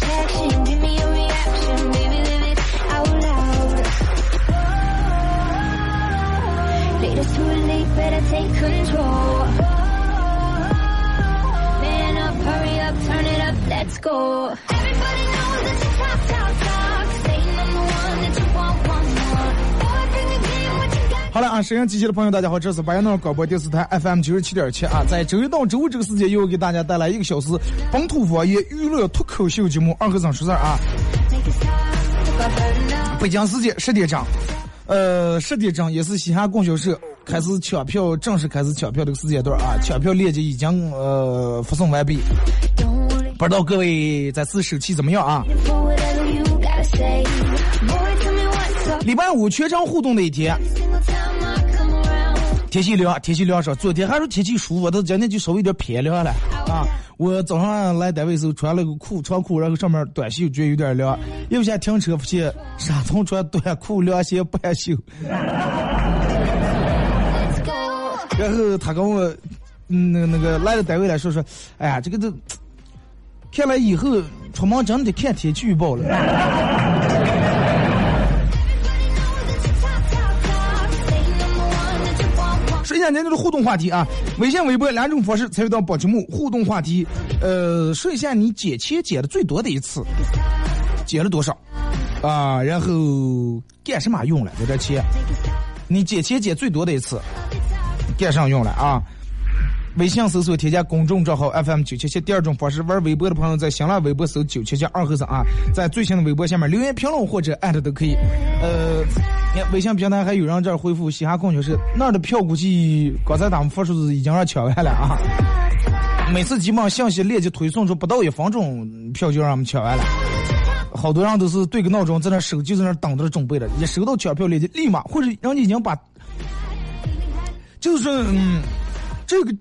give me your reaction, baby, live it out loud. Too late, better take control. Man up, hurry up, turn it up, let's go. Everybody 啊，沈阳机器的朋友，大家好，这是白羊脑广播电视台 FM 九十七点七啊，在周一到周五这个时间，又给大家带来一个小时本土方言娱乐脱口秀节目《二和尚说事儿》啊。北京时间十点整，呃，十点整也是西汉供销社开始抢票，正式开始抢票这个时间段啊，抢票链接已经呃发送完毕，不知道各位这次手气怎么样啊？礼拜五全场互动的一天，天气凉，天气凉爽。昨天还说天气舒服，但今天就稍微有点偏凉了啊。我早上来单位时候穿了个裤长裤，然后上面短袖，觉得有点凉。一不下停车，发现沙从穿短裤凉鞋半袖。然后他跟我，嗯，那个那个来了单位来说说，哎呀，这个都，看来以后出门真的得看天气预报了。下今天的互动话题啊，微信、微博两种方式参与到宝节目互动话题。呃，说一下你借钱借的最多的一次，借了多少啊？然后干什么用了这点钱？你借钱借最多的一次，干上用了啊？微信搜索添加公众账号 FM 九七七。第二种方式，玩微博的朋友在新浪微博搜九七七二和尚啊，在最新的微博下面留言评论或者艾特都可以。呃，你看微信平台还有人这儿回复嘻哈供销社那儿的票，估计刚才他们发出的已经让抢完了啊。每次基本上信息链接推送出不到一分钟，票就让我们抢完了。好多人都是对个闹钟在那手机在那等着准备的，一收到抢票链接，立马或者人家已经把，就是嗯，这个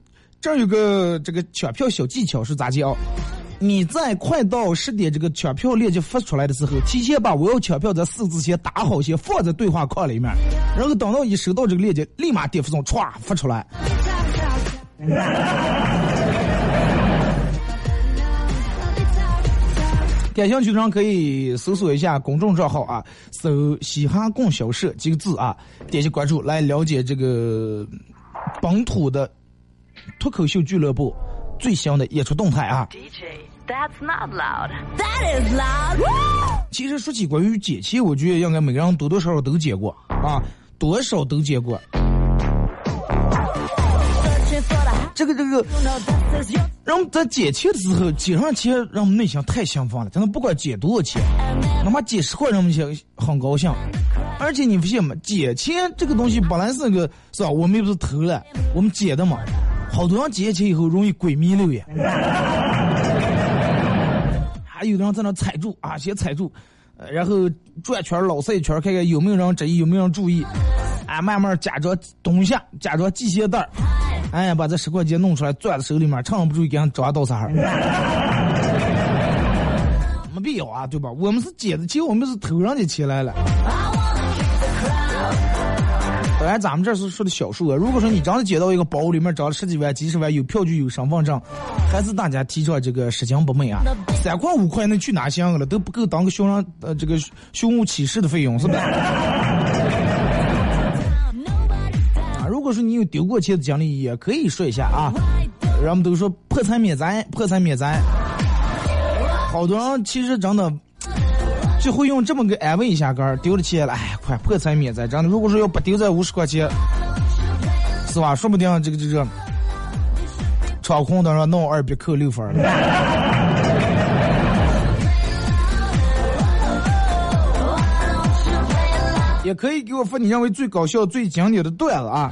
这有个这个抢票小技巧是咋讲？你在快到十点这个抢票链接发出来的时候，提前把我要抢票这四字先打好，先放在对话框里面，然后等到你收到这个链接，立马点发送，歘发出来。感兴趣的人可以搜索一下公众账号啊，搜“嘻哈供销社”几个字啊，点击关注来了解这个本土的脱口秀俱乐部最新的演出动态啊。That's not loud. That is loud. 其实说起关于借钱，我觉得应该每个人多多少少都借过啊，多少都借过。这个这个们在借钱的时候，借上钱让我们内心太兴奋了，真的不管借多少钱，哪怕借十块，让我们心很高兴。而且你发现吗？借钱这个东西本来是个是吧？我们又不是偷了，我们借的嘛。好多人捡钱以后容易鬼迷六眼，还有的人在那踩住啊，先踩住，然后转圈儿老赛一圈，看看有没有人质疑，有没有人注意，啊，慢慢假装蹲下，假装系鞋带儿，哎，把这十块钱弄出来，攥在手里面，趁不注意给人抓到啥儿。没必要啊，对吧？我们是捡的钱，我们是偷人家钱来了。当然，咱们这是说的小数额。如果说你真的捡到一个包里面装了十几万、几十万，有票据、有身份证，还是大家提倡这个拾金不昧啊。三块五块那去哪香了，都不够当个凶人呃这个凶物起事的费用，是吧？啊，如果说你有丢过钱的经历，也可以说一下啊。人们都说破财免灾，破财免灾。好多人其实真的就会用这么个安慰一下杆儿，丢了钱了，哎，快破财免灾。真的，如果说要不丢这五十块钱，是吧？说不定这个这个场控当上弄二笔扣六分了。也可以给我发你认为最搞笑、最经典的段子啊。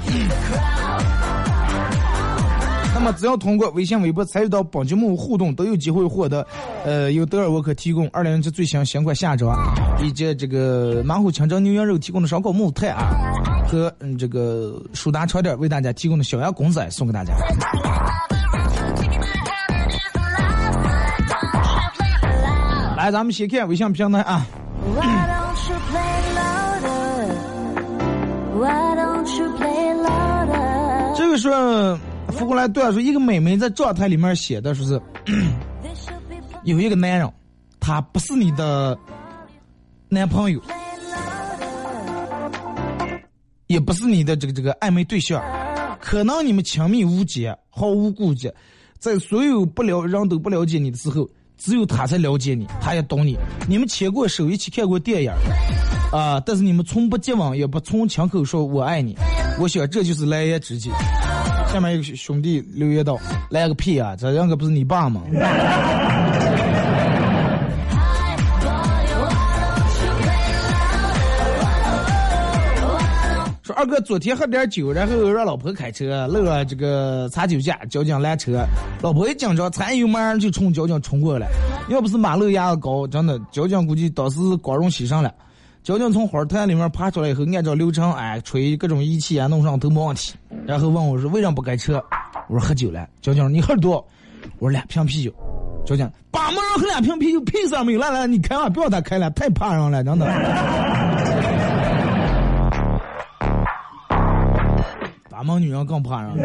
那么，只要通过微信、微博参与到本节目互动，都有机会获得，呃，由德尔沃克提供二零一最新新款夏装，以及这个马虎清蒸牛羊肉提供的烧烤木炭啊，和嗯这个舒达床垫为大家提供的小羊公仔送给大家。来，咱们先看微信平台啊。这个是扶过来段说，一个妹妹在状态里面写的，说是 有一个男人，他不是你的男朋友，也不是你的这个这个暧昧对象，可能你们亲密无间，毫无顾忌，在所有不了人都不了解你的时候，只有他才了解你，他也懂你。你们牵过手，一起看过电影，啊、但是你们从不接吻，也不从亲口说我爱你。我想这就是蓝颜知己。下面一个兄弟留言道：“来个屁啊！这两个不是你爸吗？”说二哥昨天喝点酒，然后让老婆开车，漏了这个查酒驾，交警拦车，老婆一紧张，踩油门就冲交警冲过来。要不是马路牙子高，真的交警估计当时光荣牺牲了。交警从花坛里面爬出来以后，按照流程，哎，吹各种仪器啊，弄上都没问题。然后问我说为什么不开车？我说喝酒了。交警说你喝多？我说两瓶啤酒。交警把门人喝两瓶啤酒，屁事没有。来来，你开吧，不要他开了，太怕人了，真的。把门女人更怕人。了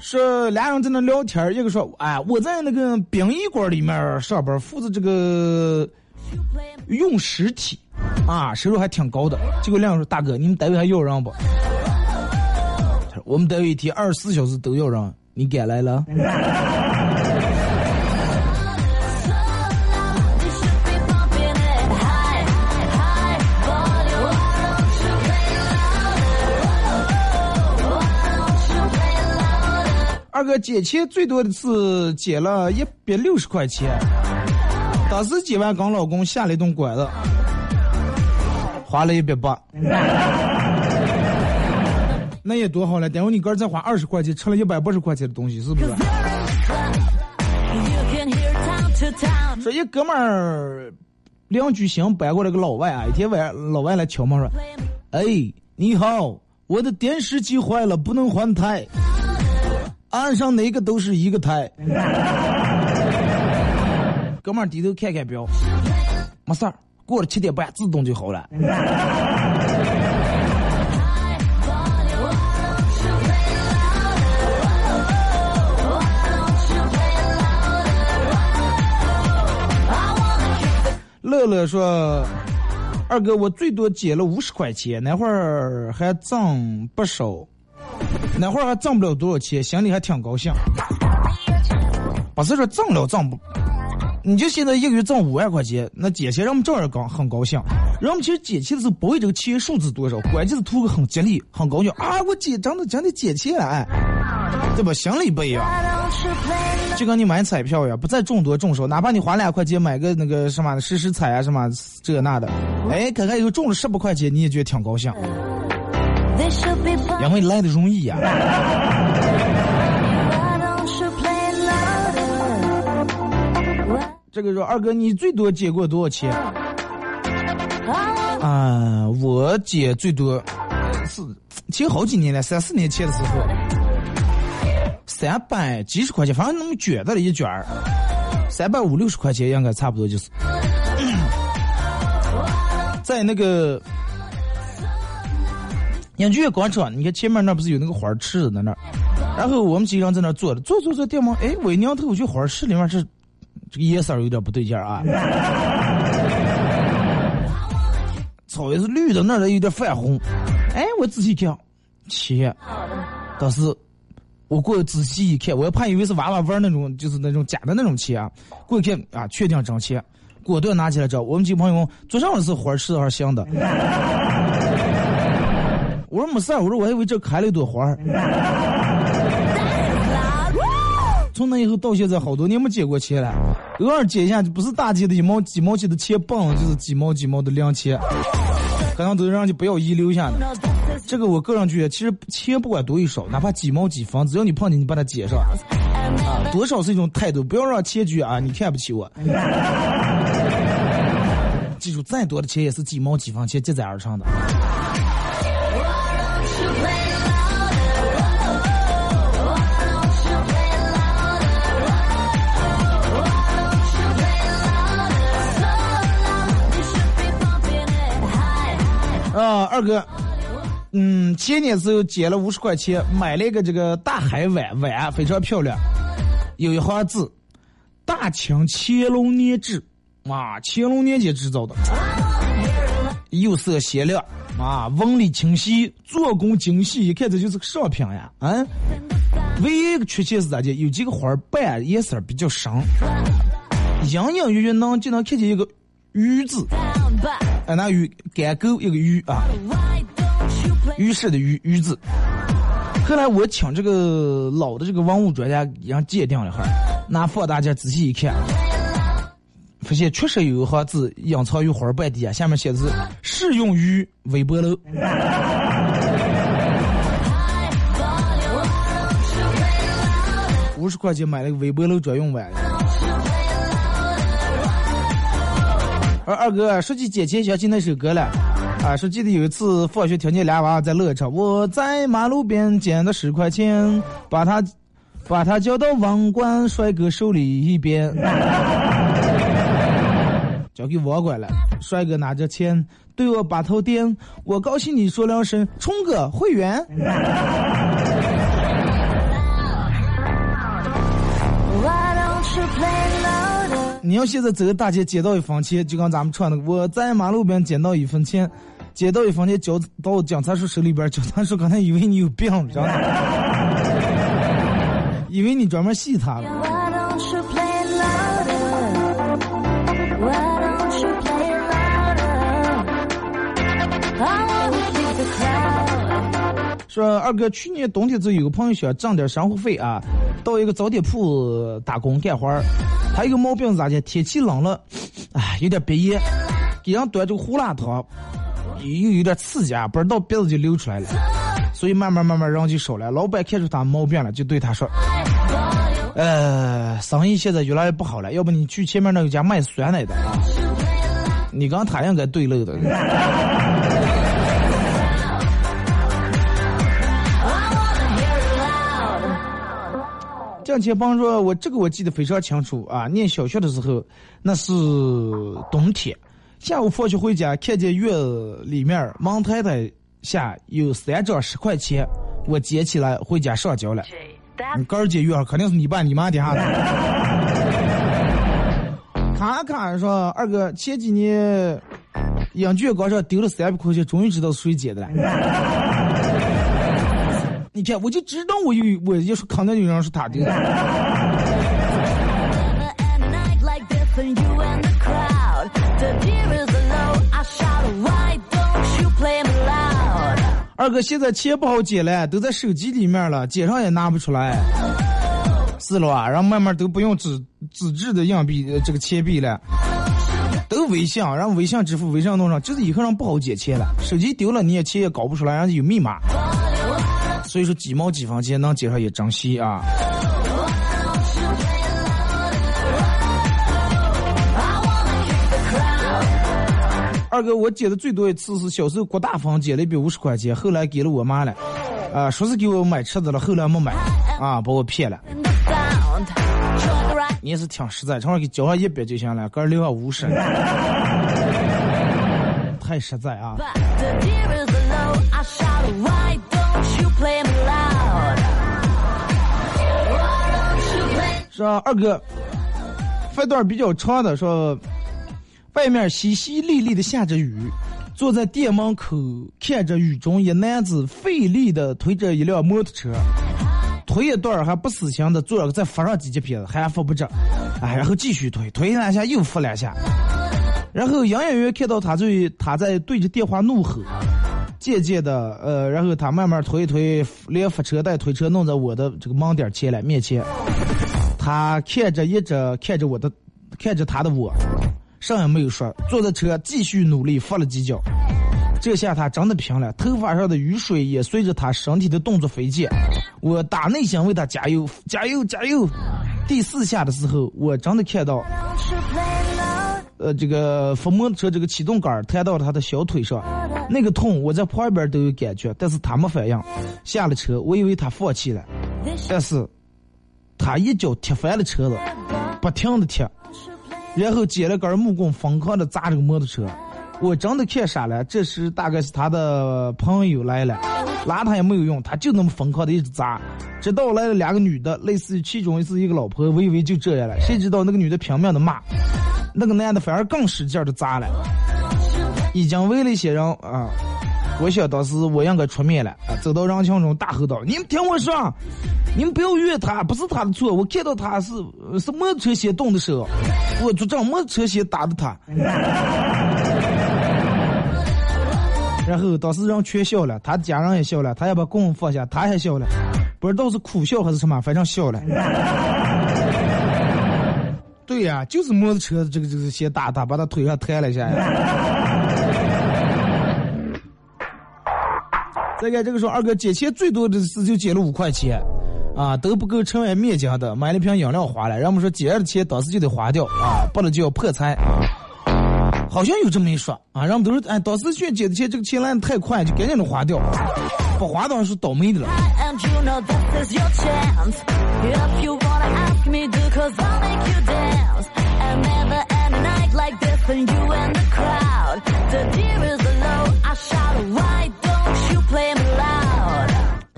是俩人在那聊天，一个说：“哎，我在那个殡仪馆里面上班，负责这个运尸体，啊，收入还挺高的。”结果两人说：“大哥，你们单位还要人不？”我们单位一天二十四小时都要人，你敢来了？”哥借钱最多的是借了一百六十块钱，当时借完跟老公下了一顿馆子，花了一百八。那也多好了，等会你哥再花二十块钱，吃了一百八十块钱的东西，是不是.说一哥们儿邻居新搬过来个老外啊，一天晚上老外来敲门说：“哎，你好，我的电视机坏了，不能换台，岸上哪个都是一个胎。”哥们儿低头看看表，没事儿，过了七点半自动就好了。乐乐说：“二哥，我最多借了五十块钱，那会儿还挣不少，那会儿还挣不了多少钱，心里还挺高兴。不是说挣了挣不，你就现在一个月挣五万块钱，那借钱让我们照样高很高兴。人们其实借钱的时候不为这个钱数字多少，关键是图个很吉利、很高兴啊！我借真的真的借钱了，哎，对吧？心里不一样。”就跟你买彩票呀，不在中多中少，哪怕你花两块钱买个那个什么十十彩啊什么这那的，哎，看看以后中了十八块钱，你也觉得挺高兴，因为来的容易呀。Why- 这个说二哥，你最多借过多少钱？啊，我借最多是其实好几年了，三四年前的时候，三百几十块钱，反正那么卷的了一卷儿，三百五六十块钱应该差不多就是，在那个养剧院广场，你看前面那不是有那个花池子在那儿，然后我们几个人在那儿坐着，坐坐坐电门，哎，我一扭头，我觉得花池里面是这个颜色有点不对劲儿啊。草也是绿的，那儿有点泛红。哎，我仔细看，钱，但是我过仔细一看，我怕以为是娃娃玩那种，就是那种假的那种钱啊。过一看啊，确定真钱，果断拿起来找我们几个朋友桌上是花儿，是还是香的？我说没事儿，我说我还以为这开了一朵花儿。从那以后到现在，好多年没捡过钱了。偶尔捡一下，就不是大几的一毛几毛钱的钱棒，就是几毛几毛的零钱，可能都让人家不要遗留下的。这个我个人觉得，其实钱不管多与少，哪怕几毛几分，只要你碰见，你把它捡上，啊，多少是一种态度，不要让钱觉啊，你看不起我。记住，再多的钱也是几毛几分钱积攒而成的。二哥，嗯，前年时候捡了五十块钱，买了一个这个大海碗，碗非常漂亮，有一行字：“大清乾隆年制，啊，乾隆年间制造的，釉色鲜亮，啊，纹理清晰，做工精细，一看这就是个上品呀，啊，唯一一个缺陷是咋的？有几个花儿瓣颜色比较深，隐隐约约能就能看见一个鱼字。”啊，那鱼干沟一个鱼啊，浴室的鱼鱼字。后来我请这个老的这个文物专家让鉴定了哈，拿放大镜仔细一看，发现确实有一行字隐藏于花瓣底下，下面写字“适用于微波炉”。五十块钱买了个微波炉专用碗。而二哥说起捡钱想起那首歌了，啊，说记得有一次放学听见俩娃在乐唱，我在马路边捡的十块钱，把他把他交到网管帅哥手里一边，交给网管了。帅哥拿着钱对我把头点，我高兴地说两声冲哥会员。你要现在走大街捡到一分钱，就跟咱们穿的，我在马路边捡到一分钱，捡到一分钱交到警察叔手里边，警察叔可能以为你有病，知道吗？以为你专门戏他了。说二哥，去年冬天就有个朋友想挣点生活费啊，到一个早点铺打工干活儿。他一个毛病咋的？天气冷了，哎，有点鼻炎，给人端这个胡辣汤，又有点刺激啊，不知道鼻子就流出来了，所以慢慢慢慢人就少了。老板看出他毛病了，就对他说：“呃，生意现在越来越不好了，要不你去前面那家卖酸奶的啊？你刚他应该对漏的。”向前帮说，我这个我记得非常清楚啊！念小学的时候，那是冬天，下午放学回家，看见院里面门台台下有三张十块钱，我捡起来回家上交了。你哥儿捡院肯定是你爸你妈的哈。卡卡说，二哥前几年，养卷高上丢了三百块钱，终于知道是谁捡的了。你看，我就知道我有，我要是肯定有人是他的。二哥，现在钱不好捡了，都在手机里面了，街上也拿不出来。是了啊，然后慢慢都不用纸纸质的硬币，这个钱币了，都微信，然后微信支付，微信弄上，就是以后人不好捡钱了。手机丢了，你也钱也搞不出来，然后有密码。所以说几毛几分钱能捡上也珍惜啊！二哥，我捡的最多一次是小时候郭大方捡了一笔五十块钱，后来给了我妈了，啊，说是给我买车子了，后来没买，啊，把我骗了。你也是挺实在，正好给交上一百就行了，个人留下五十，太实在啊！说二哥，发段比较长的说，外面淅淅沥沥的下着雨，坐在店门口看着雨中一男子费力的推着一辆摩托车，推一段还不死心的坐着再扶上几节片子，还扶不着，哎，然后继续推，推两下又扶两下，然后营业员看到他在他在对着电话怒吼。渐渐的，呃，然后他慢慢推一推，连扶车带推车弄在我的这个盲点前来面前。他看着一直看着我的，看着他的我，啥也没有说，坐在车继续努力扶了几脚。这下他真的平了，头发上的雨水也随着他身体的动作飞溅。我打内心为他加油，加油，加油！第四下的时候，我真的看到，呃，这个伏摩托车这个启动杆弹到了他的小腿上。那个痛，我在旁边都有感觉，但是他没反应。下了车，我以为他放弃了，但是，他一脚踢翻了车子，不停的踢，然后捡了根木棍，疯狂的砸这个摩托车。我真的看傻了。这时大概是他的朋友来了，拉他也没有用，他就那么疯狂的一直砸，直到来了两个女的，类似于其中是一个老婆，我以为就这样了，谁知道那个女的拼命的骂，那个男的反而更使劲的砸了。已经为了一些人啊，我想当时我应该出面了啊，走到人群中大吼道：“你们听我说，你们不要怨他，不是他的错。我看到他是是摩托车先动的手，我就这摩托车先打的他。” 然后当时人全笑了，他家人也笑了，他也把棍放下，他也笑了，不知道是苦笑还是什么，反正笑了。对呀，就是摩托车这个这个先打他，把他腿上抬了一下。再看这个说，二哥捡钱最多的是就捡了五块钱，啊，都不够吃碗面浆的，买了瓶饮料花了。然后我们说借的钱当时就得花掉，啊，不能就要破财。好像有这么一说，啊，人们都是哎，当时去捡的钱，这个钱来的太快，就赶紧的花掉，不花当然是倒霉的了。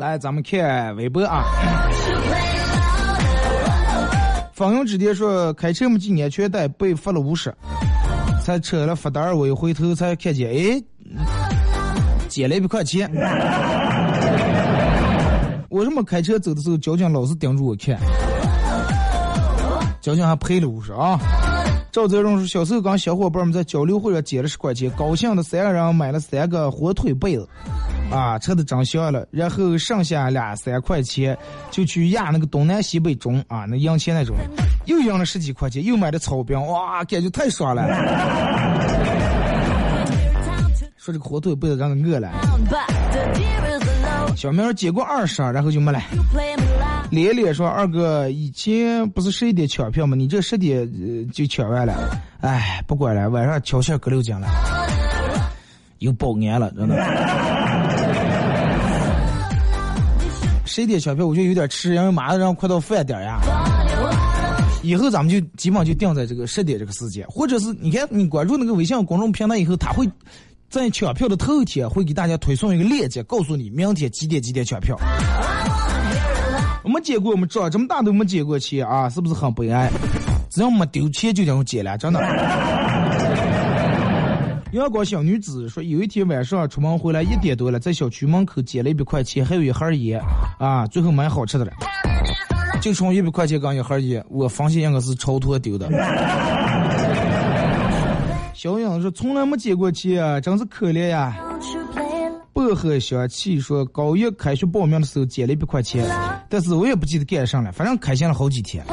来，咱们看微博啊。方勇之爹说，开车没系安全带，被罚了五十。才扯了罚单，我一回头才看见，哎，捡了一百块钱。为什么开车走的时候，交警老是盯着我看？交警还赔了五十啊。赵泽荣说，小时候跟小伙伴们在交流会上捡了十块钱，高兴的三个人买了三个火腿被子。啊，吃的真香了，然后剩下两三块钱就去压那个东南西北中啊，那赢钱那种，又赢了十几块钱，又买的草饼，哇，感觉太爽了。说这个火腿被子让人饿了。小明接过二十，然后就没了。连连说二哥以前不是十一点抢票吗？你这十点就抢完了，哎，不管了，晚上敲下隔六斤了，又保安了，真的。十一点抢票，我觉得有点迟，因为马上快到饭点呀。以后咱们就基本上就定在这个十点这个时间，或者是你看你关注那个微信公众平台以后，他会在抢票的头一天会给大家推送一个链接，告诉你明天几点几点抢票。没捡过，我们长这么大都没捡过钱啊，是不是很悲哀？只要没丢钱就能捡了，真的。阳光小女子说，有一天晚上出门回来一点多了，在小区门口捡了一百块钱，还有一盒烟，啊，最后买好吃的了。就冲一百块钱跟一盒烟，我发现应该是超脱丢的。小影说，从来没捡过钱啊，真是可怜呀。薄荷香气说，高一开学报名的时候捡了一百块钱，但是我也不记得干啥了，反正开心了好几天。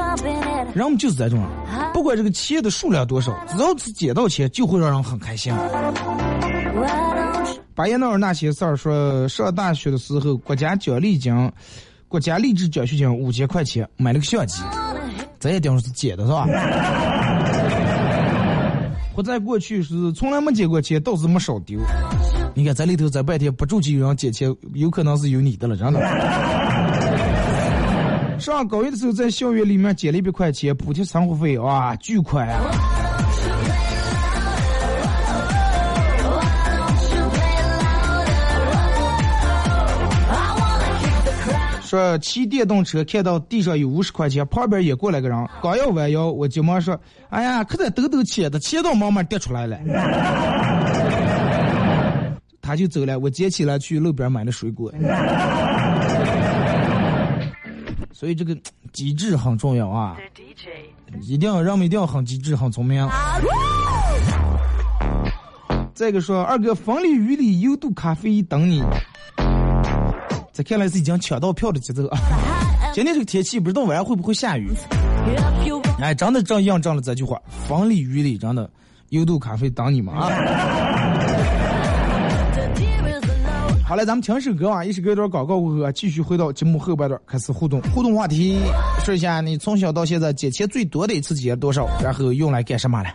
人们就是这种，不管这个钱的数量多少，只要是捡到钱，就会让人很开心。巴彦淖尔那些事儿说，上大学的时候，国家奖励金，国家励志奖学金五千块钱，买了个相机，这也定是捡的是吧？活在过去是从来没捡过钱，倒是没少丢。你看在里头在半天不住就有人捡钱，有可能是有你的了，真的。上高一的时候，在校园里面捡了一百块钱补贴生活费，哇，巨快啊！说骑电动车看到地上有五十块钱，旁边也过来个人，刚要弯腰，我急忙说：“哎呀，可得抖抖钱的，钱都慢慢跌出来了。”他就走了，我捡起来去路边买的水果。所以这个机智很重要啊，一定要人们一定要很机智、很聪明。再一个说，二哥风里雨里优度咖啡等你。这看来是已经抢到票的节奏啊！今天这个天气不知道晚上会不会下雨？哎，真的正印证了这句话：风里雨里，真的优度咖啡等你们啊！好了，咱们听首歌啊，一首歌一段广告过后啊，继续回到节目后半段开始互动。互动话题，说一下你从小到现在捡钱最多的一次捡了多少，然后用来干什么了？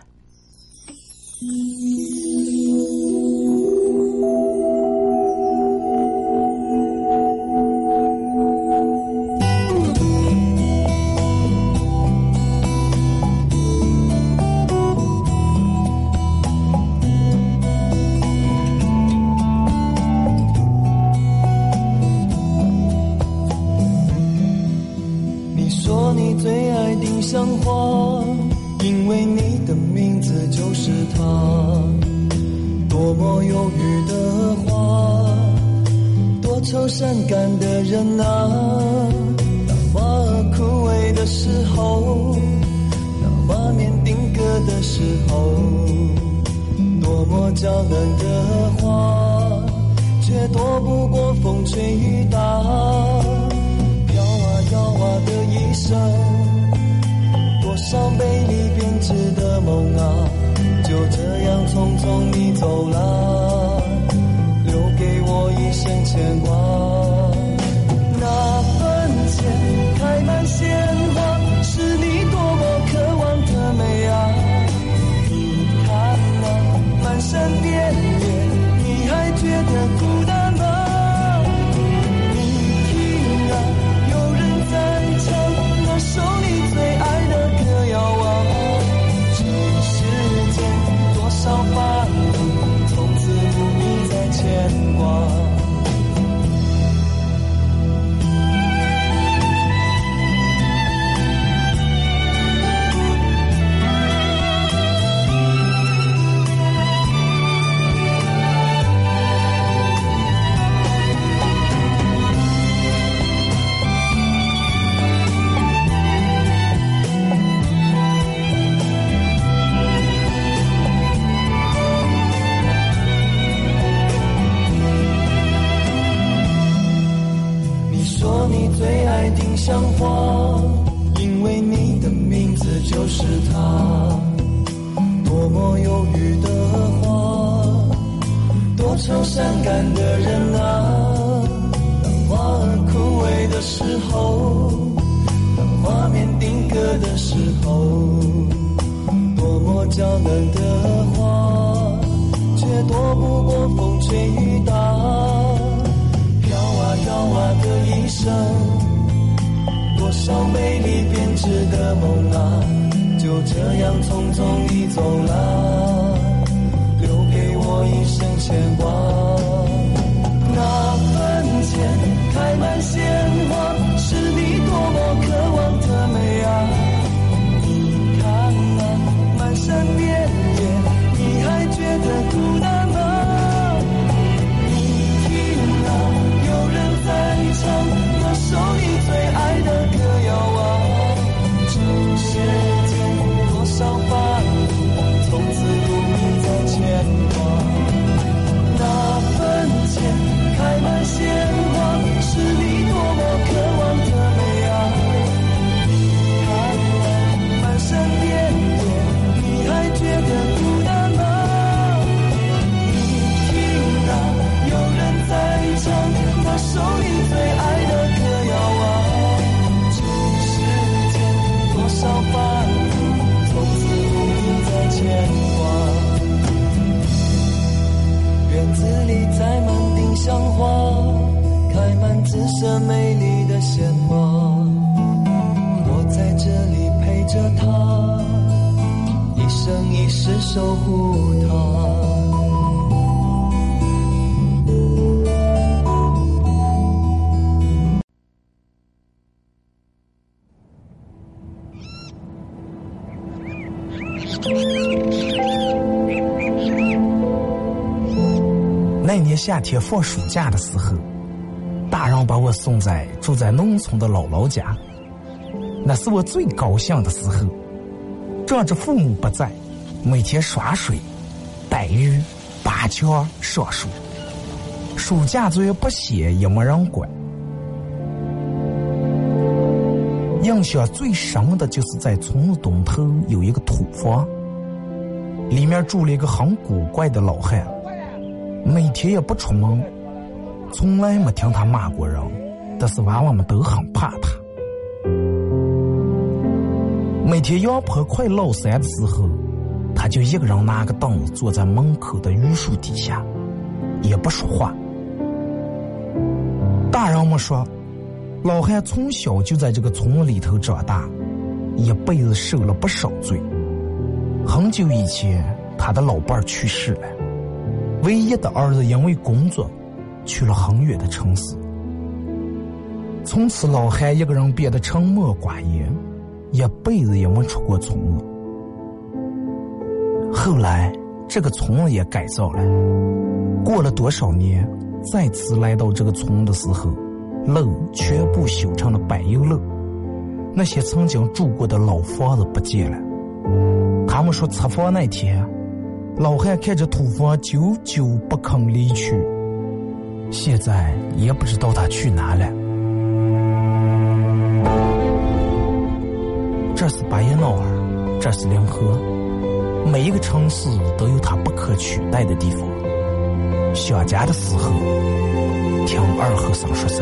走了，留给我一生牵挂。时的梦啊，就这样匆匆地走了，留给我一生牵挂。那坟前开满鲜花紫色美丽的鲜花，我在这里陪着她，一生一世守护她。那年夏天放暑假的时候。把我送在住在农村的姥姥家，那是我最高兴的时候。仗着父母不在，每天耍水、逮鱼、拔枪、上树，暑假作业不写也没人管。印象最深的就是在村子东头有一个土房，里面住了一个很古怪的老汉，每天也不出门，从来没听他骂过人，但是娃娃们都很怕他。每天阳坡快落山的时候，他就一个人拿个凳子坐在门口的榆树底下，也不说话。大人们说，老汉从小就在这个村里头长大，一辈子受了不少罪。很久以前，他的老伴去世了，唯一的儿子因为工作去了很远的城市。从此，老汉一个人变得沉默寡言。一辈子也没出过村子。后来，这个村子也改造了。过了多少年，再次来到这个村的时候，路全部修成了柏油路。那些曾经住过的老房子不见了。他们说拆房那天，老汉看着土房久久不肯离去。现在也不知道他去哪了。这是巴彦淖尔，这是临河，每一个城市都有它不可取代的地方。想家的时候，听二和尚说事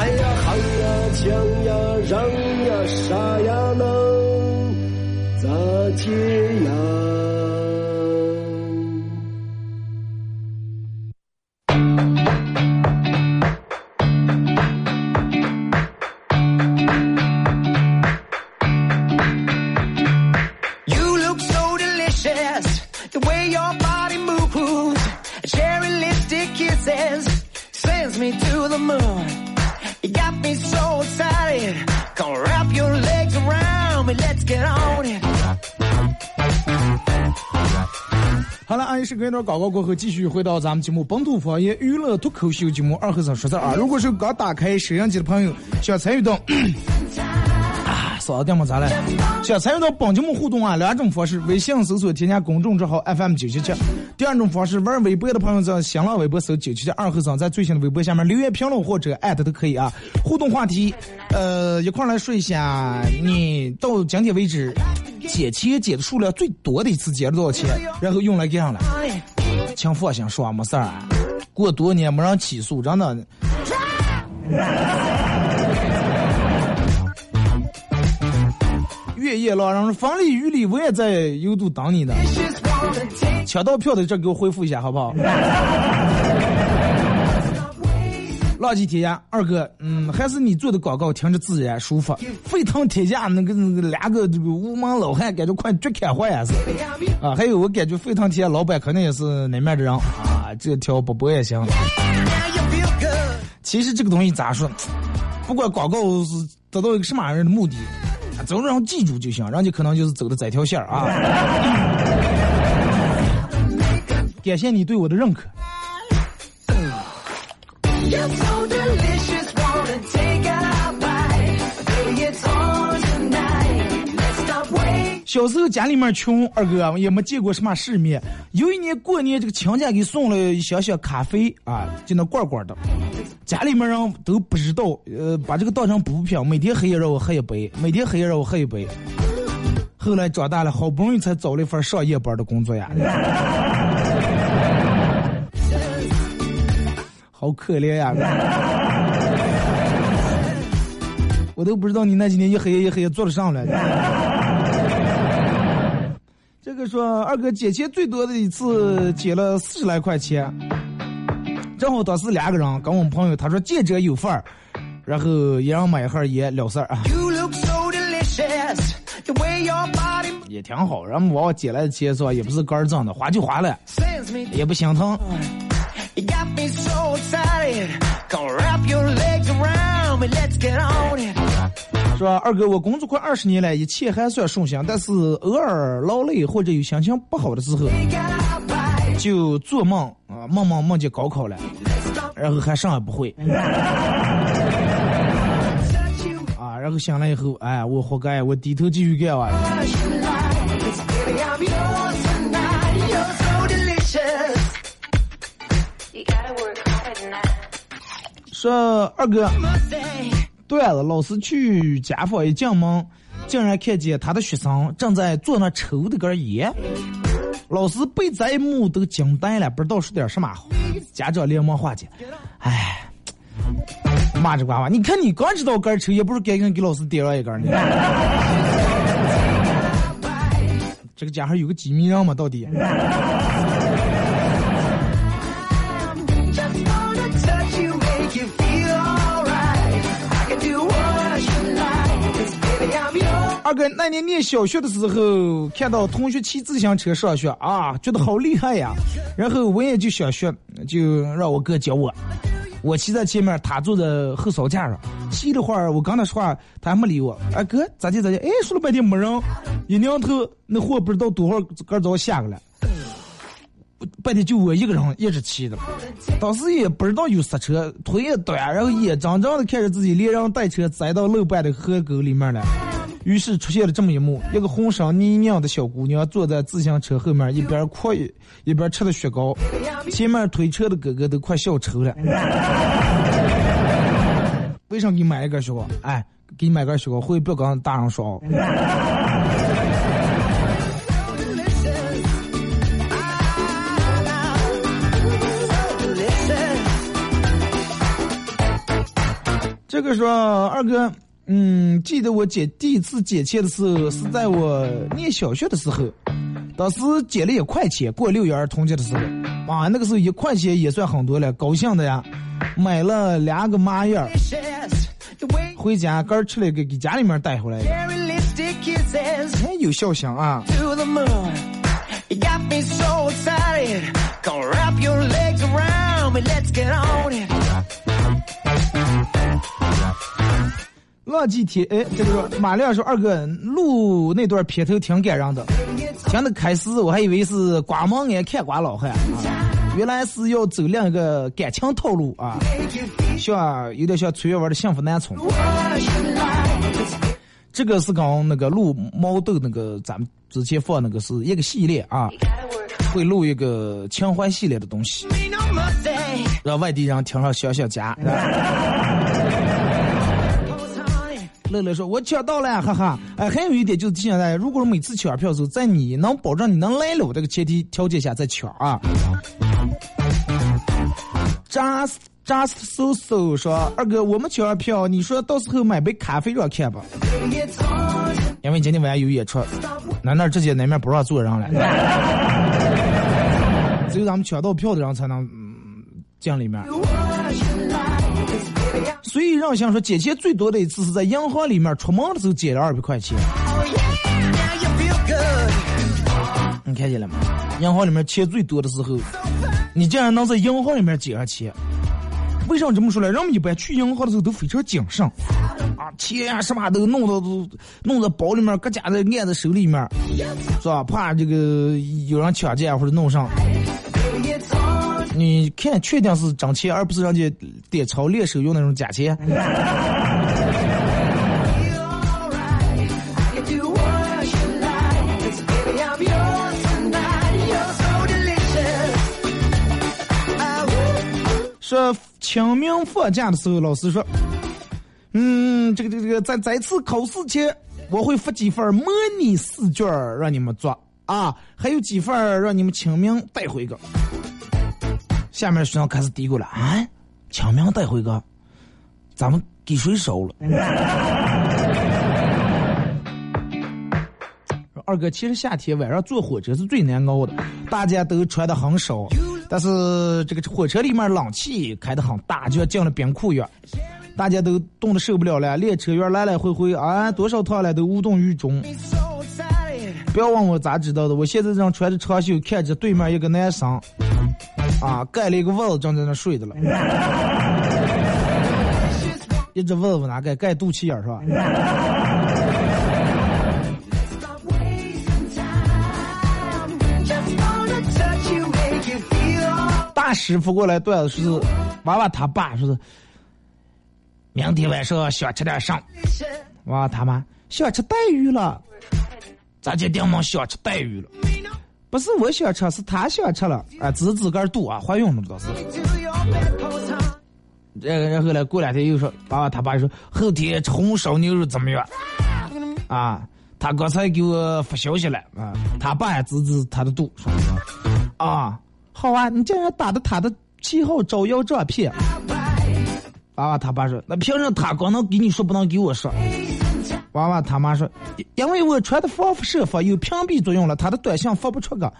爱呀恨呀抢呀嚷呀杀呀能咋接呀？好了，阿姨是跟一段广告过后，继续回到咱们节目本土方言娱乐脱口秀节目二和尚说事儿啊。如果是刚打开摄像机的朋友，需要参与到啊，嗓子掉么咋了？想参与到本节目互动啊，两种方式：微信搜索添加公众账号 FM 九七七；第二种方式，玩微博的朋友在新浪微博搜九七七二和尚，在最新的微博下面留言评论或者艾特都可以啊。互动话题，呃，一块来说一下，你到今天为止捡钱捡的数量最多的一次捡了多少钱，然后用来干啥了？请放心说，没事儿，过多年没人起诉，真的。月夜狼人风里雨里，我也在优度等你呢。抢到票的这给我回复一下好不好？浪迹天涯，二哥，嗯，还是你做的广告听着自然舒服。沸腾天下那个那个两个这个无门老汉，感觉快绝开花呀是。啊，还有我感觉沸腾天下老板肯定也是那面的人啊，这条不播也行。其实这个东西咋说，不管广告是得到一个什么样的目的，总让人记住就行，人家可能就是走的这条线儿啊。感谢你对我的认可。小时候家里面穷，二哥也没见过什么世面。有一年过年，这个亲家给送了一箱箱咖啡啊，就那罐罐的。家里面人都不知道，呃，把这个当成补品，每天黑夜让我喝一杯，每天黑夜让我喝一杯。后来长大了，好不容易才找了一份上夜班的工作呀。好可怜呀！我都不知道你那几年一黑夜一黑夜做了上来。这个说二哥捡钱最多的一次捡了四十来块钱，正好当时两个人跟我们朋友，他说见者有份儿，然后一人买一盒烟了事儿啊，You look so delicious. The way your body 也挺好。然后往我捡来的钱是吧，也不是个儿挣的，花就花了，也不心疼。You got me so excited. Gonna wrap your legs around me. Let's get on it. 是吧？二哥，我工作快二十年了，一切还算顺心，但是偶尔劳累或者有心情不好的时候，就做梦啊，梦梦梦见高考了，然后还啥也不会 啊，然后醒了以后，哎，我活该，我低头继续干啊。说二哥，对了老师去家访一进门，竟然看见他的学生正在坐那抽的根烟，老师被这一幕都惊呆了，不知道说点什么好。家长连忙化解，哎，骂这瓜娃，你看你刚知道根抽也，不是该给给老师点上一根呢？这个家伙有个机密人吗？到底？二哥那年念小学的时候，看到同学骑自行车上学啊，觉得好厉害呀。然后我也就想学，就让我哥教我。我骑在前面，他坐在后槽架上。骑的话，我跟他说话，他还没理我。哎哥，咋地咋地？哎，说了半天没人。一扭头，那货不知道多会儿个早下过来。半天就我一个人一直骑的，当时也不知道有刹车，腿也短，然后眼睁睁的看着自己连人带车栽到路半的河沟里面了。于是出现了这么一幕：一个浑身泥泞的小姑娘坐在自行车后面，一边哭一边吃的雪糕，前面推车的哥哥都快笑抽了。为啥给你买一根雪糕？哎，给你买根雪糕，回去不要跟大人说哦这个说二哥，嗯，记得我借第一次借钱的时候是在我念小学的时候，当时借了一块钱，过六一儿童节的时候，啊，那个时候一块钱也算很多了，高兴的呀，买了两个麻叶回家刚吃了一个给家里面带回来的，cherry lipstick kisses 哎，有笑响啊。To the moon. You got me so excited. Gonna wrap your legs around me. Let's get on it. 浪迹天，哎，这个马亮说二哥录那段片头挺感人的，听的开始我还以为是刮目眼看瓜老汉，原来是要走另一个感情套路啊，像有点像崔月文的幸福南村。这个是跟那个录毛豆那个咱们之前放那个是一个系列啊，会录一个情怀系列的东西，让外地人听上想想家。乐乐说：“我抢到了，哈哈！哎，还有一点就是提醒大家，如果每次抢票的时候，在你能保证你能来了这个前提条件下再抢啊。”Just Just So So 说：“二哥，我们抢完票，你说到时候买杯咖啡让看吧，因为今天晚上有演出，那那直接那面不让坐人了，只有咱们抢到票的人才能嗯进里面。”所以让想说，借钱最多的一次是在银行里面出门的时候借了二百块钱。你看见了吗？银行里面钱最多的时候，你竟然能在银行里面借上钱，为什么这么说呢？人们一般去银行的时候都非常谨慎，啊，钱呀什么都弄到都弄在包里面，搁家的按在手里面，是吧？怕这个有人抢劫或者弄上。你看，确定是真钱，而不是人家点钞练手用那种假钱。说清明放假的时候，老师说，嗯，这个这个这个，在再次考试前，我会发几份模拟试卷让你们做啊，还有几份让你们清明带回个。下面学生开始嘀咕了啊，清明带回个，咱们给谁收了？二哥，其实夏天晚上坐火车是最难熬的，大家都穿的很少，但是这个火车里面冷气开的很大，就像进了冰库一样，大家都冻得受不了了。列车员来来回回啊，多少趟了都无动于衷。不要问我咋知道的，我现在正穿着长袖，看着对面一个男生，啊，盖了一个袜子正在那睡着了，一只袜子哪盖？盖肚脐眼是吧？大师傅过来段子说是娃娃他爸说是，明天晚上想吃点啥？娃娃他妈想吃带鱼了，咋就定能想吃带鱼了？不是我想吃，是他想吃了。啊，自自个儿赌啊，怀孕了不都是？然然后呢，过两天又说爸爸他爸说后天红烧牛肉怎么样？啊，他刚才给我发消息了啊，他爸也指指他的肚说啊。好啊，你竟然打的他的旗号招摇撞骗！爸爸他爸说：“那凭什么他光能给你说，不能给我说？”娃娃他妈说：“因为我传的防辐射法有屏蔽作用了，他的短信发不出个。”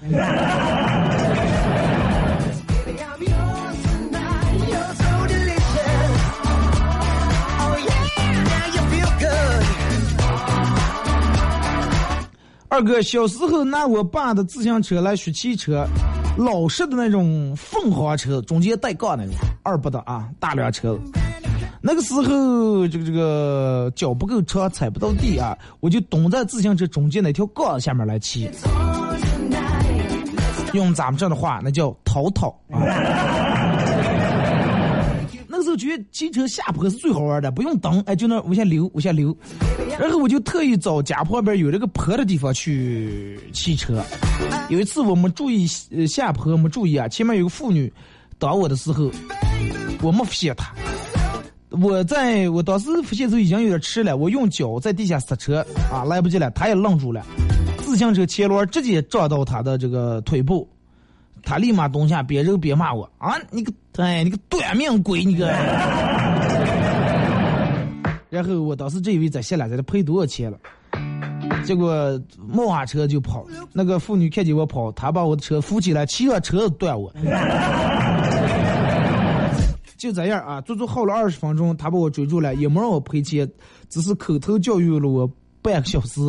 二哥小时候拿我爸的自行车来学骑车。老式的那种凤凰车，中间带杠那种二八的啊，大辆车。那个时候，这个这个脚不够长，踩不到地啊，我就蹲在自行车中间那条杠下面来骑。用咱们这的话，那叫逃逃啊。那个时候觉得骑车下坡是最好玩的，不用蹬，哎，就那往下溜，往下溜。然后我就特意找家旁边有这个坡的地方去骑车。有一次我们注意下坡，没注意啊，前面有个妇女挡我的时候，我没撇她。我在我当时发现时已经有点迟了，我用脚在地下刹车啊，来不及了，他也愣住了，自行车前轮直接撞到他的这个腿部，他立马蹲下，边揉边骂我啊，你个哎，你个短命鬼，你个。然后我当时这以为在下来，在这赔多少钱了？结果冒下车就跑，那个妇女看见我跑，她把我的车扶起来，骑上车子断我。就这样啊，足足耗了二十分钟，他把我追住了，也没让我赔钱，只是口头教育了我半个小时。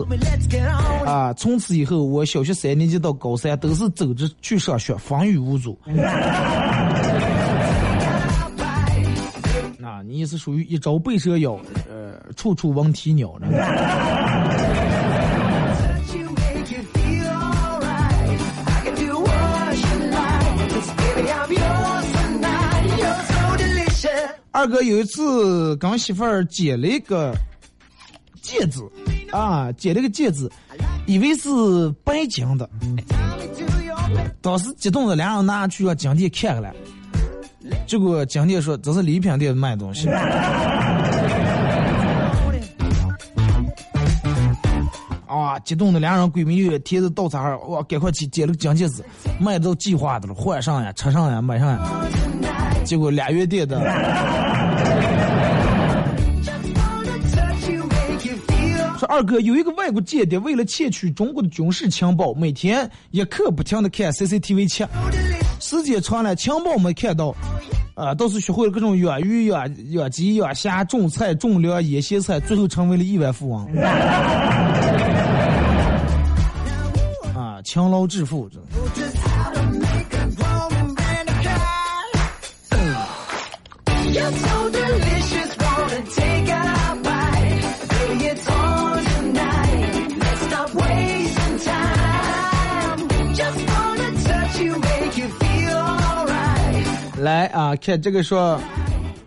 啊，从此以后，我小学三年级到高三都是走着去上学，风雨无阻。啊，你也是属于一朝被蛇咬，呃，处处闻啼鸟呢。二哥有一次跟媳妇儿捡了一个戒指，啊，捡了个戒指，以为是白金的，当时激动的两人拿去让金店看看了，结果金店说这是礼品店卖东西。啊，激动的两人闺蜜又提着稻草，哇，赶快去捡了个金戒指，卖都计划的了，换上呀，吃上呀，买上呀。结果俩月电的。说二哥有一个外国间谍，为了窃取中国的军事情报，每天一刻不停的看 CCTV 七，时间长了情报没看到，啊，倒是学会了各种养鱼、养养鸡、养虾、种菜、种粮、腌咸菜，最后成为了亿万富翁。啊，勤劳致富，真的。来啊，看这个说，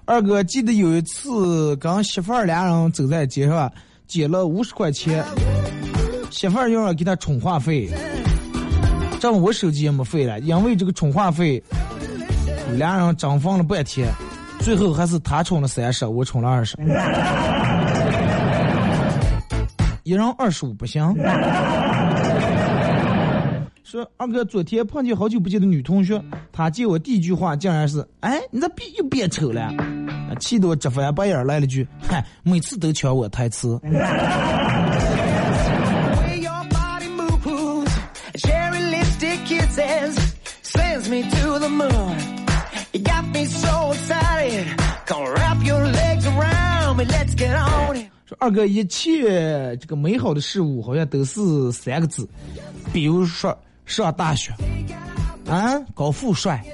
二哥记得有一次跟媳妇儿俩人走在街上，捡了五十块钱，媳妇儿要让给他充话费，这我手机也没费了，因为这个充话费，俩人争分了半天，最后还是他充了三十，我充了二十。一人二十五不行。说二哥，昨天碰见好久不见的女同学，她见我第一句话竟然是：“哎，你咋变又变丑了。”啊气得我直翻白眼来了句：“嗨，每次都抢我台词。说二哥，一切这个美好的事物好像都是三个字，比如说上大学，啊，高富帅，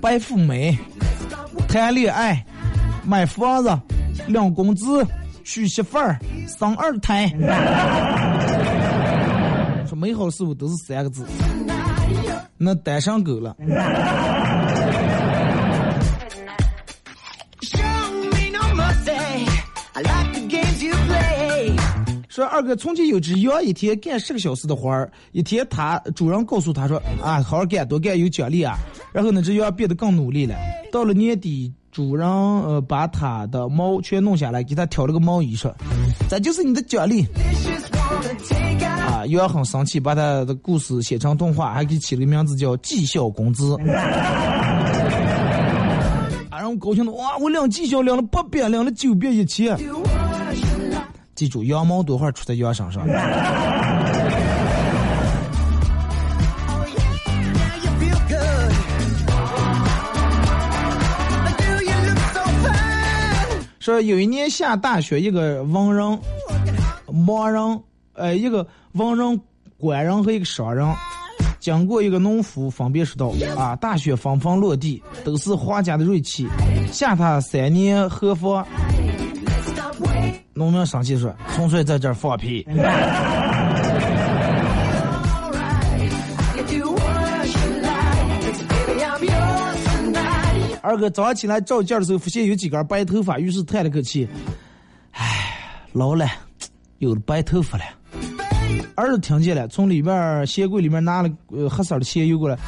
白富美，谈恋爱，买房子，领工资，娶媳妇儿，生二胎。说美好事物都是三个字，那单上狗了。说二哥，从前有只羊，一天干十个小时的活儿，一天他主人告诉他说啊，好好干，多干有奖励啊。然后呢只羊变得更努力了。到了年底，主人呃把他的毛全弄下来，给他挑了个毛衣，说这就是你的奖励啊。羊很生气，把他的故事写成动画，还给起了个名字叫绩效工资。啊，让我高兴的哇！我领绩效领了八遍，领了九遍一千。记住，羊毛多会儿出在羊身上。说有一年下大雪，一个文人、盲人，呃，一个文人、官人和一个商人，经过一个农夫，分别说道：“啊，大雪纷纷落地，都是皇家的锐气，下他三年何妨？”农民生气说：“纯粹在这儿放屁。”二哥早上起来照镜的时候，发现有几根白头发，于是叹了口气：“唉，老了，有了白头发了。”儿子听见了，从里边鞋柜里面拿了呃黑色的鞋油过来，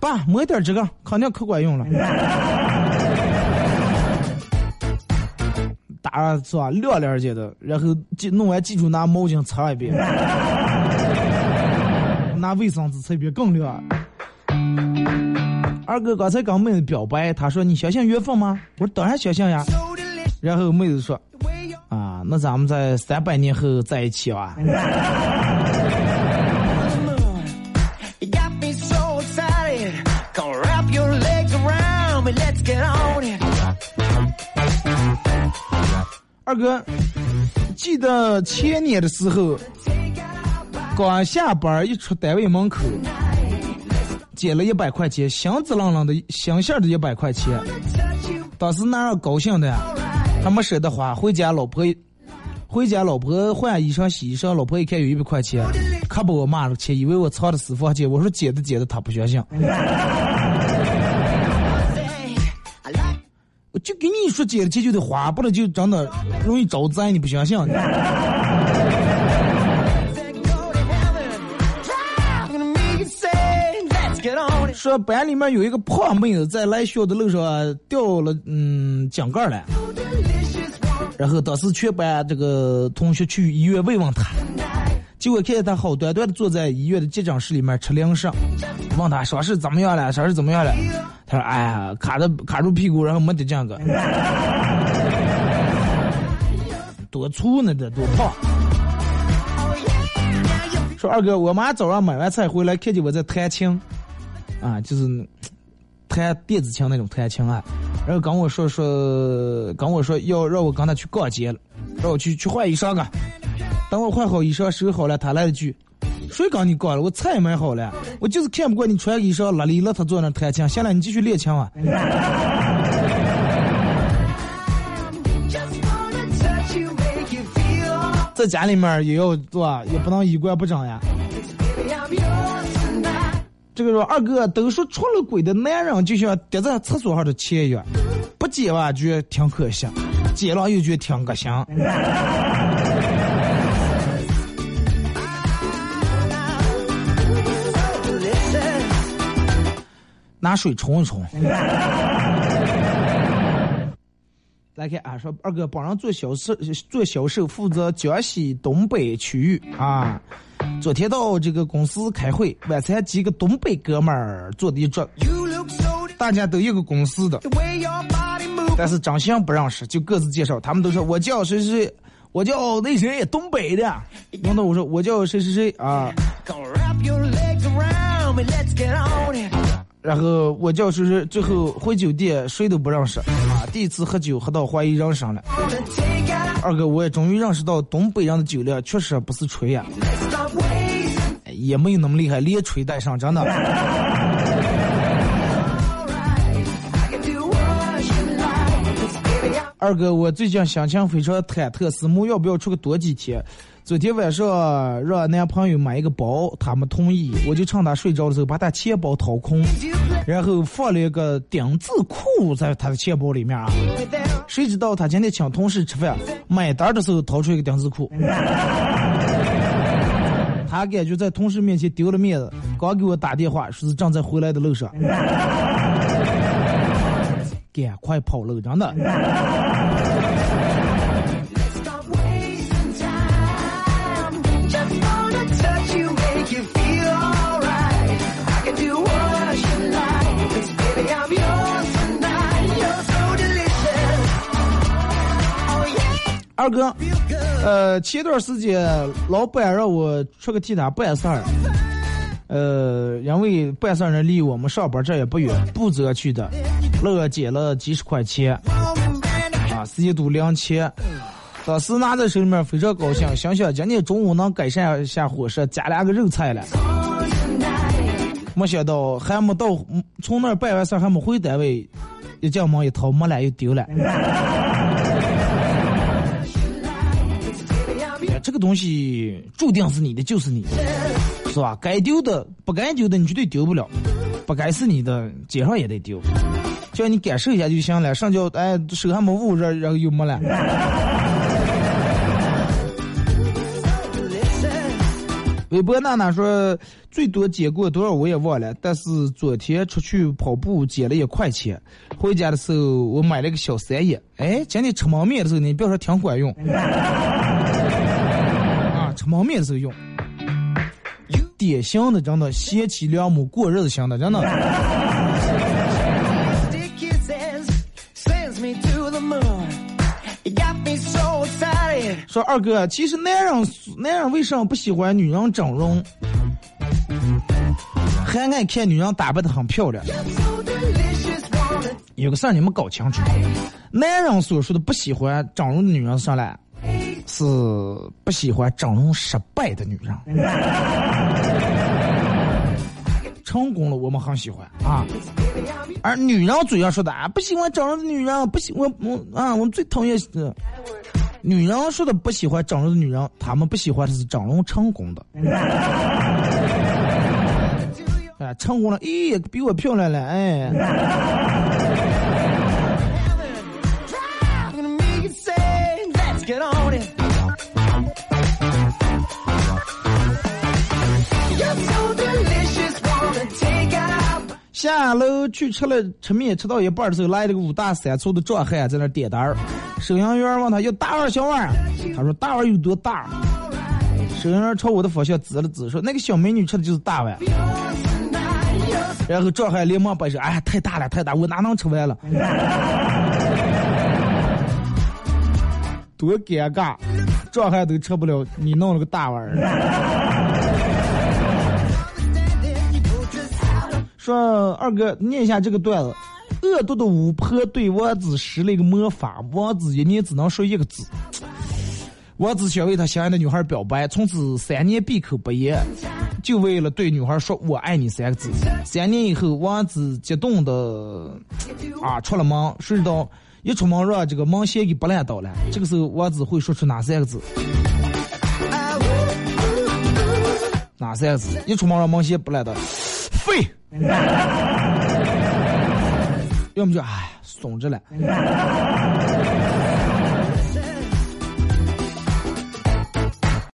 爸抹点这个，肯定可管用了。啊是吧，亮亮姐的，然后记弄完记住拿毛巾擦一遍，拿卫生纸擦一遍更亮。二哥刚才跟妹子表白，他说你相信缘分吗？我说当然相信呀。然后妹子说啊，那咱们在三百年后在一起吧。二哥，记得前年的时候，刚下班一出单位门口，捡了一百块钱，香滋愣愣的新鲜的一百块钱。当时那样高兴的呀，还没舍得花，回家老婆，回家老婆换衣裳洗衣裳，老婆一看有一百块钱，可把我骂了去，以为我藏的私房钱。我说捡的捡的，他不相信。我就跟你说，捡了钱就得花，不然就真的容易招灾，你不相信？说班里面有一个胖妹子在来学校的路上掉了嗯井盖了，然后当时全班这个同学去医院慰问她，结果看见他好端端的坐在医院的急诊室里面吃零食，问他伤势怎么样了，伤势怎么样了？他说：“哎呀，卡着卡住屁股，然后没得这样个，多粗呢，这多胖。”说二哥，我妈早上买完菜回来，看见我在弹琴，啊，就是弹电子琴那种弹琴啊，然后跟我说说，跟我说要让我跟她去逛街了，让我去去换衣裳啊。等我换好衣裳收好了，他来了句：“谁跟你逛了？我菜买好了，我就是看不惯你穿衣裳邋里邋遢坐那弹琴。行了，你继续练琴啊。在家里面也要做啊，也不能衣冠不整呀。这个说二哥都说出了轨的男人就像跌在厕所上的钱一样，不捡吧觉得挺可惜，捡了又觉得挺恶心。拿水冲一冲。来看啊，说二哥帮人做销售，做销售负责江西东北区域啊。昨天到这个公司开会，晚餐几个东北哥们儿坐的一桌，大家都一个公司的，但是长相不认识，就各自介绍。他们都说我叫谁谁谁，我叫那谁，东北的。然后我说我叫谁谁谁啊。然后我叫叔叔，最后回酒店谁都不认识啊。第一次喝酒喝到怀疑人生了。二哥，我也终于认识到东北人的酒量确实不是吹呀。也没有那么厉害，连吹带上，真的。二哥，我最近心情非常忐忑，思慕要不要出个多几天？昨天晚上让男朋友买一个包，他没同意，我就趁他睡着的时候把他钱包掏空，然后放了一个丁字裤在他的钱包里面啊。谁知道他今天请同事吃饭，买单的时候掏出一个丁字裤。他感觉在同事面前丢了面子，刚给我打电话，说是正在回来的路上，赶快跑路，真的。二哥，呃，前段时间老板让我出个替他办事儿，呃，因为办事人离我们上班这也不远，不择去的，乐捡了几十块钱，啊，时间都两千，当时拿在手里面非常高兴，想想今天中午能改善一下伙食，加两个肉菜了。没想到还没到，从那儿办完事还没回单位，一进门一掏没了，又丢了。这个东西注定是你的，就是你的，是吧？该丢的不该丢的，你绝对丢不了；不该是你的，街上也得丢。叫你感受一下就行了。上交哎，手还没捂热，然后又没了。微博娜娜说，最多捡过多少我也忘了，但是昨天出去跑步捡了一块钱，回家的时候我买了个小三叶。哎，今天吃毛面的时候，你别说挺管用。吃焖面时候用，典型的真的贤妻良母过日子型的，真的。说二哥，其实男人男人为什么不喜欢女人整容，还爱看女人打扮的很漂亮？有个事儿你们搞清楚，男人所说的不喜欢整容的女人上来。是不喜欢整容失败的女人，成功了我们很喜欢啊。而女人嘴上说的啊，不喜欢整容的女人，不喜欢我啊，我们最讨厌是女人说的不喜欢整容的女人，她们不喜欢的是整容成功的。哎，成功了，咦，比我漂亮了，哎。下楼去吃了吃面，吃到一半的时候，来了个五大三粗的壮汉在那点单儿。收银员问他要大碗小碗，他说大碗有多大？收银员朝我的方向指了指，说那个小美女吃的就是大碗。然后壮汉连忙摆手，哎，太大了，太大，我哪能吃完了？多尴尬，壮汉都吃不了，你弄了个大碗。说二哥念一下这个段子：恶毒的巫婆对王子施了一个魔法，王子一年只能说一个字。王子想为他心爱的女孩表白，从此三年闭口不言，就为了对女孩说“我爱你”三个字。三年以后，王子激动的啊出了门，谁知道一出门让这个门线给拨烂倒了。这个时候，王子会说出哪三个字？哪三个字？一出门让门线拨烂倒，废。要么就哎，怂着了。